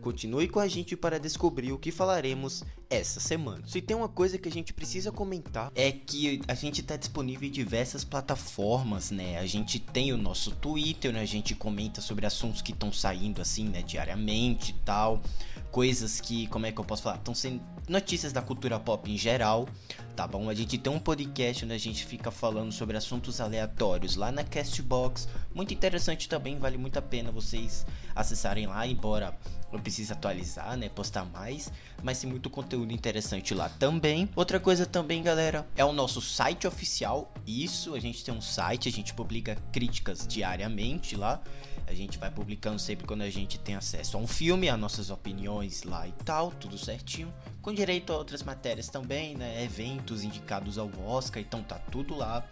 Continue com a gente para descobrir o que falaremos essa semana. Se tem uma coisa que a gente precisa comentar é que a gente está disponível em diversas plataformas, né? A gente tem o nosso Twitter, né? A gente comenta sobre assuntos que estão saindo assim, né, diariamente e tal coisas que, como é que eu posso falar? Estão sendo notícias da cultura pop em geral, tá bom? A gente tem um podcast onde a gente fica falando sobre assuntos aleatórios lá na Castbox, muito interessante também, vale muito a pena vocês acessarem lá, embora eu precise atualizar, né, postar mais, mas tem muito conteúdo interessante lá também. Outra coisa também, galera, é o nosso site oficial. Isso, a gente tem um site, a gente publica críticas diariamente lá. A gente vai publicando sempre quando a gente tem acesso a um filme, as nossas opiniões lá e tal, tudo certinho. Com direito a outras matérias também, né? Eventos indicados ao Oscar, então tá tudo lá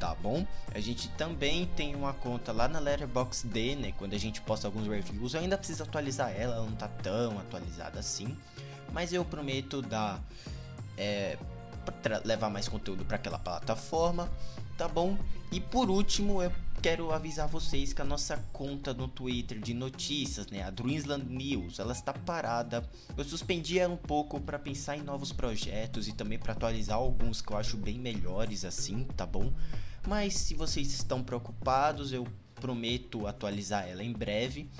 tá bom? A gente também tem uma conta lá na Letterboxd, né? Quando a gente posta alguns reviews, eu ainda preciso atualizar ela, ela não tá tão atualizada assim, mas eu prometo dar é, levar mais conteúdo para aquela plataforma, tá bom? E por último, eu quero avisar vocês que a nossa conta no Twitter de notícias, né, a Dreamsland News, ela está parada. Eu suspendi ela um pouco para pensar em novos projetos e também para atualizar alguns que eu acho bem melhores assim, tá bom? Mas se vocês estão preocupados, eu prometo atualizar ela em breve,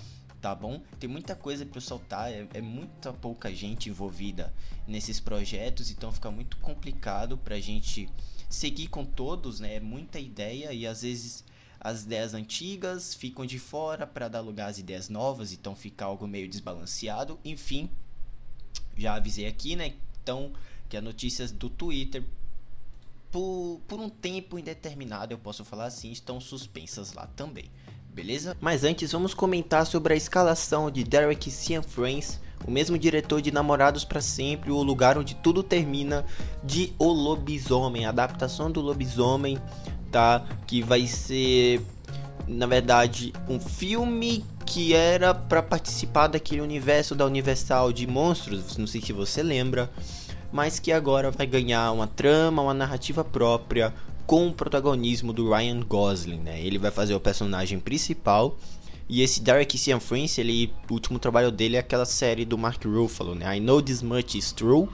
tá bom? Tem muita coisa para soltar, é, é, muita pouca gente envolvida nesses projetos, então fica muito complicado para a gente seguir com todos, né? É muita ideia e às vezes as ideias antigas ficam de fora para dar lugar às ideias novas, então fica algo meio desbalanceado. Enfim, já avisei aqui, né? Então, que as notícias do Twitter, por, por um tempo indeterminado, eu posso falar assim, estão suspensas lá também. Beleza? Mas antes vamos comentar sobre a escalação de Derek Cianfrance, o mesmo diretor de Namorados para Sempre, o lugar onde tudo termina, de O Lobisomem, a adaptação do Lobisomem tá? Que vai ser, na verdade, um filme que era para participar daquele universo da Universal de monstros, não sei se você lembra, mas que agora vai ganhar uma trama, uma narrativa própria com o protagonismo do Ryan Gosling, né? Ele vai fazer o personagem principal. E esse Derek Cianfrance, ele, o último trabalho dele é aquela série do Mark Ruffalo, né? I Know This Much Is True.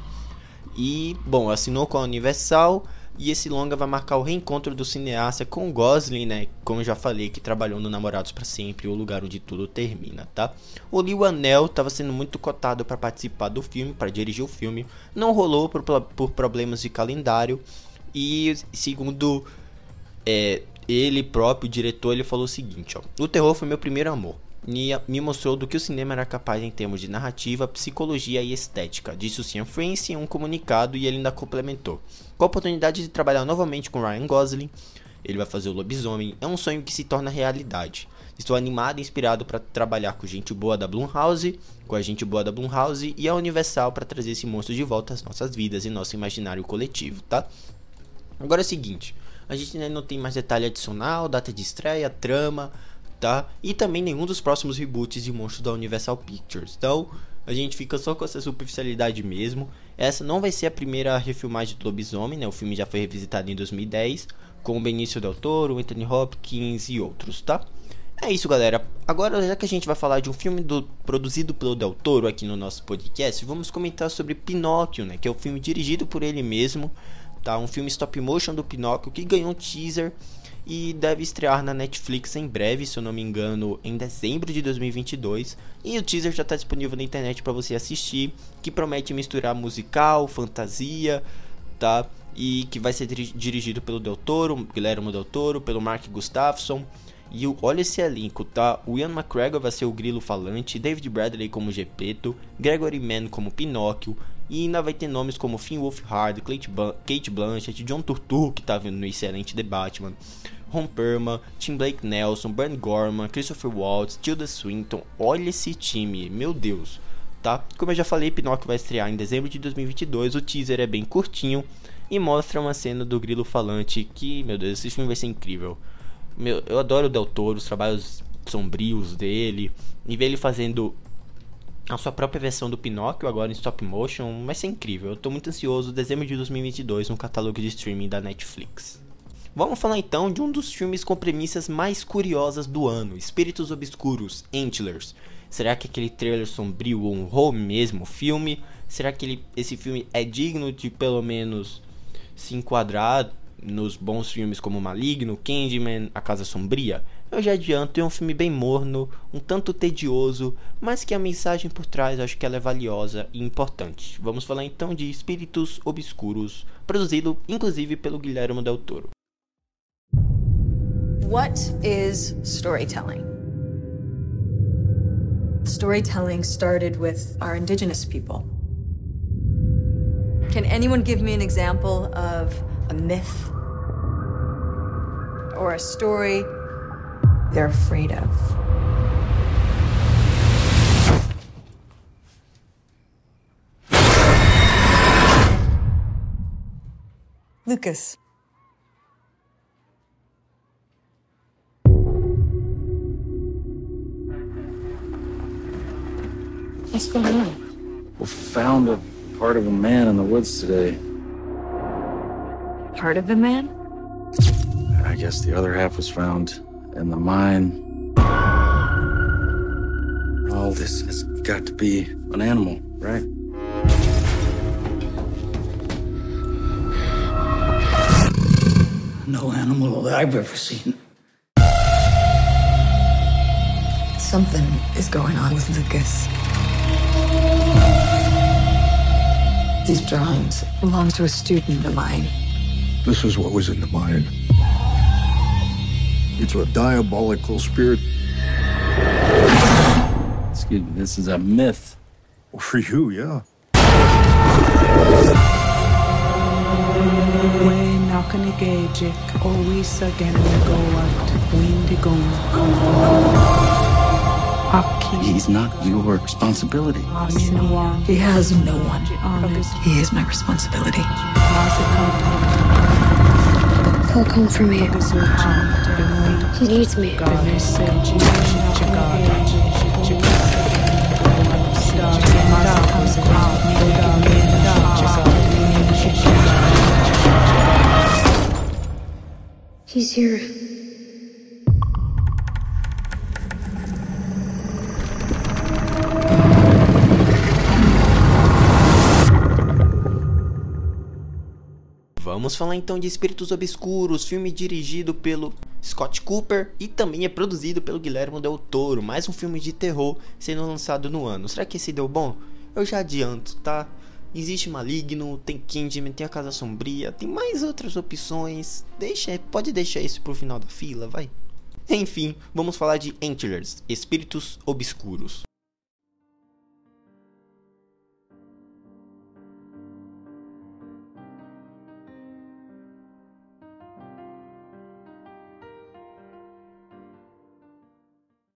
E, bom, assinou com a Universal e esse longa vai marcar o reencontro do cineasta com Gosling, né? Como já falei, que trabalhou no Namorados para Sempre, o lugar onde tudo termina, tá? O Liu Anel estava sendo muito cotado para participar do filme, para dirigir o filme. Não rolou por, por problemas de calendário. E segundo é, ele próprio, o diretor, ele falou o seguinte, ó. O terror foi meu primeiro amor me mostrou do que o cinema era capaz em termos de narrativa, psicologia e estética, disse o Cian France em um comunicado e ele ainda complementou. Com a oportunidade de trabalhar novamente com Ryan Gosling, ele vai fazer o lobisomem, é um sonho que se torna realidade. Estou animado e inspirado para trabalhar com gente boa da Blumhouse, com a gente boa da Blumhouse e a Universal para trazer esse monstro de volta às nossas vidas e nosso imaginário coletivo, tá? Agora é o seguinte, a gente ainda não tem mais detalhe adicional, data de estreia, trama, tá? E também nenhum dos próximos reboots de monstros da Universal Pictures. Então, a gente fica só com essa superficialidade mesmo. Essa não vai ser a primeira refilmagem do Lobisomem, né? O filme já foi revisitado em 2010 com o Benício Del Toro, Anthony Hopkins e outros, tá? É isso, galera. Agora, já que a gente vai falar de um filme do, produzido pelo Del Toro aqui no nosso podcast, vamos comentar sobre Pinóquio, né? Que é o filme dirigido por ele mesmo, tá? Um filme stop motion do Pinóquio que ganhou um teaser e deve estrear na Netflix em breve, se eu não me engano, em dezembro de 2022. E o teaser já está disponível na internet para você assistir, que promete misturar musical, fantasia, tá? E que vai ser dirigido pelo Del Toro, Guilherme Del Toro, pelo Mark Gustafsson. E o, olha esse elenco, tá? O Ian McGregor vai ser o grilo falante, David Bradley como Gepeto, Gregory Mann como Pinóquio, e ainda vai ter nomes como Finn Wolfhard, Kate Blanchett, John Turturro, que tá vendo no excelente The Batman, Ron Perlman, Tim Blake Nelson, Bernd Gorman, Christopher Waltz, Tilda Swinton. Olha esse time, meu Deus. tá? Como eu já falei, Pinóquio vai estrear em dezembro de 2022. O teaser é bem curtinho e mostra uma cena do grilo falante que, meu Deus, esse filme vai ser incrível. Meu, eu adoro o Del Toro, os trabalhos sombrios dele, e ver ele fazendo a sua própria versão do Pinóquio agora em stop motion vai ser incrível. Eu tô muito ansioso, dezembro de 2022 no catálogo de streaming da Netflix. Vamos falar então de um dos filmes com premissas mais curiosas do ano, Espíritos Obscuros, Antlers. Será que aquele trailer sombrio honrou mesmo o filme? Será que ele, esse filme é digno de pelo menos se enquadrar nos bons filmes como Maligno, Candyman, A Casa Sombria? Eu já adianto, é um filme bem morno, um tanto tedioso, mas que a mensagem por trás acho que ela é valiosa e importante. Vamos falar então de Espíritos Obscuros, produzido inclusive pelo Guilherme Del Toro. What is storytelling? Storytelling started with our indigenous people. Can anyone give me an example of a myth or a story they're afraid of? Lucas. What's going on? We found a part of a man in the woods today. Part of a man? I guess the other half was found in the mine. All this has got to be an animal, right? No animal that I've ever seen. Something is going on with Lucas. These drawings belong to a student of mine. This is what was in the mine. It's a diabolical spirit. Excuse me, this is a myth. For you, yeah. We nakanigejik always again go at windigon. He's not your responsibility. He has no one. He is my responsibility. He'll come. He needs me. He's here. Vamos falar então de Espíritos Obscuros, filme dirigido pelo Scott Cooper e também é produzido pelo Guilherme Del Toro, mais um filme de terror sendo lançado no ano. Será que esse deu bom? Eu já adianto, tá? Existe Maligno, tem Candyman, tem a Casa Sombria, tem mais outras opções. Deixa, pode deixar isso pro final da fila, vai. Enfim, vamos falar de Antlers, Espíritos Obscuros.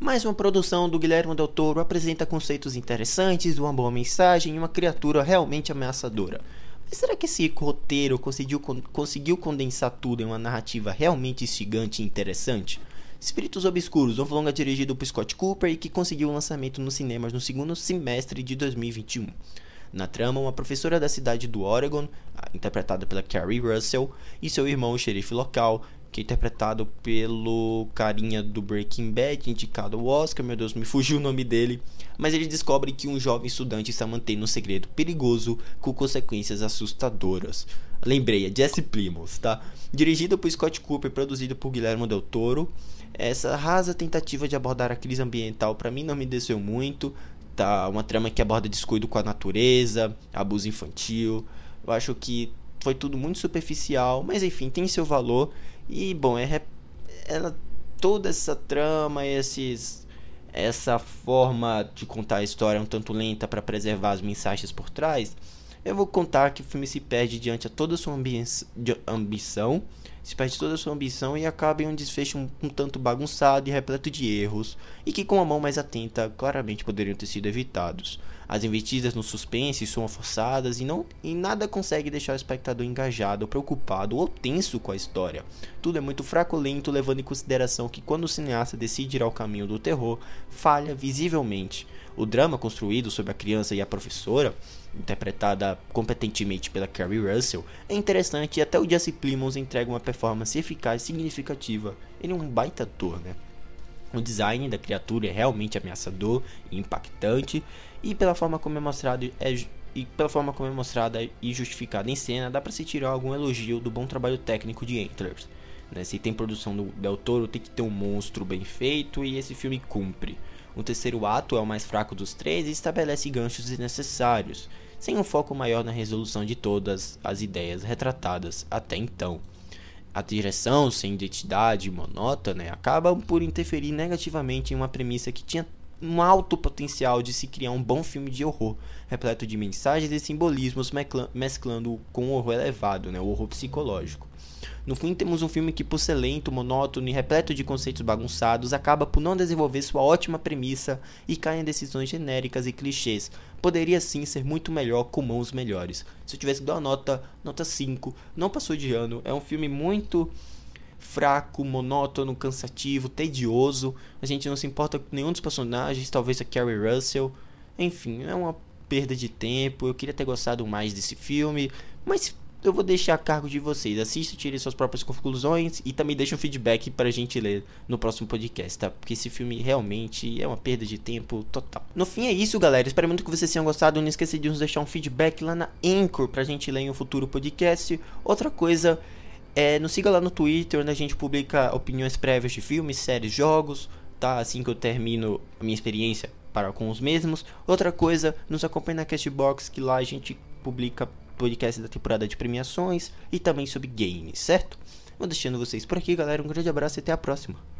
Mais uma produção do Guilherme Del Toro apresenta conceitos interessantes, uma boa mensagem e uma criatura realmente ameaçadora. Mas será que esse roteiro conseguiu, conseguiu condensar tudo em uma narrativa realmente instigante e interessante? Espíritos Obscuros, um longa dirigido por Scott Cooper e que conseguiu o lançamento nos cinemas no segundo semestre de 2021. Na trama, uma professora da cidade do Oregon, interpretada pela Carrie Russell, e seu irmão, o xerife local, que é interpretado pelo carinha do Breaking Bad, indicado ao Oscar, meu Deus, me fugiu o nome dele, mas ele descobre que um jovem estudante está mantendo um segredo perigoso com consequências assustadoras. Lembrei, é Jesse Plimons, tá? Dirigido por Scott Cooper produzido por Guilherme Del Toro. Essa rasa tentativa de abordar a crise ambiental para mim não me desceu muito, tá? Uma trama que aborda descuido com a natureza, abuso infantil. Eu acho que foi tudo muito superficial, mas enfim, tem seu valor e bom, é ela toda essa trama, esses essa forma de contar a história um tanto lenta para preservar as mensagens por trás, eu vou contar que o filme se perde diante a toda a sua ambi ambição, se perde toda a sua ambição e acaba em um desfecho um, um, tanto bagunçado e repleto de erros, e que com a mão mais atenta claramente poderiam ter sido evitados. As investidas no suspense são forçadas e, não, e nada consegue deixar o espectador engajado, preocupado ou tenso com a história. Tudo é muito fraco lento, levando em consideração que quando o cineasta decide ir ao caminho do terror, falha visivelmente. O drama construído sobre a criança e a professora, interpretada competentemente pela Carrie Russell, é interessante e até o Jesse Plimons entrega uma performance eficaz significativa. Ele é um baita ator, né? O design da criatura é realmente ameaçador e impactante, e pela forma como é mostrado é, e pela forma como é mostrada e justificada em cena, dá para se tirar algum elogio do bom trabalho técnico de Antlers. Né? Se tem produção do Del Toro, tem que ter um monstro bem feito e esse filme cumpre. O terceiro ato é o mais fraco dos três e estabelece ganchos desnecessários, sem um foco maior na resolução de todas as ideias retratadas até então. A direção, sem identidade monótona, acaba por interferir negativamente em uma premissa que tinha um alto potencial de se criar um bom filme de horror, repleto de mensagens e simbolismos mesclando com o horror elevado, né, o horror psicológico. No fim, temos um filme que, por ser lento, monótono e repleto de conceitos bagunçados, acaba por não desenvolver sua ótima premissa e cai em decisões genéricas e clichês. Poderia sim ser muito melhor com mãos melhores. Se eu tivesse que dar uma nota, nota 5, não passou de ano. É um filme muito fraco, monótono, cansativo, tedioso. A gente não se importa com nenhum dos personagens, talvez a Carrie Russell. Enfim, é uma perda de tempo. Eu queria ter gostado mais desse filme, mas eu vou deixar a cargo de vocês. Assista, tirem suas próprias conclusões e também deixem um feedback para a gente ler no próximo podcast, tá? Porque esse filme realmente é uma perda de tempo total. No fim é isso, galera. Espero muito que vocês tenham gostado. Não esqueça de nos deixar um feedback lá na Anchor pra gente ler em um futuro podcast. Outra coisa é, nos siga lá no Twitter, onde a gente publica opiniões prévias de filmes, séries, jogos, tá? Assim que eu termino a minha experiência para com os mesmos. Outra coisa, nos acompanhe na Castbox, que lá a gente publica podcast da temporada de premiações e também sobre games, certo? Vou deixando vocês por aqui, galera. Um grande abraço e até a próxima.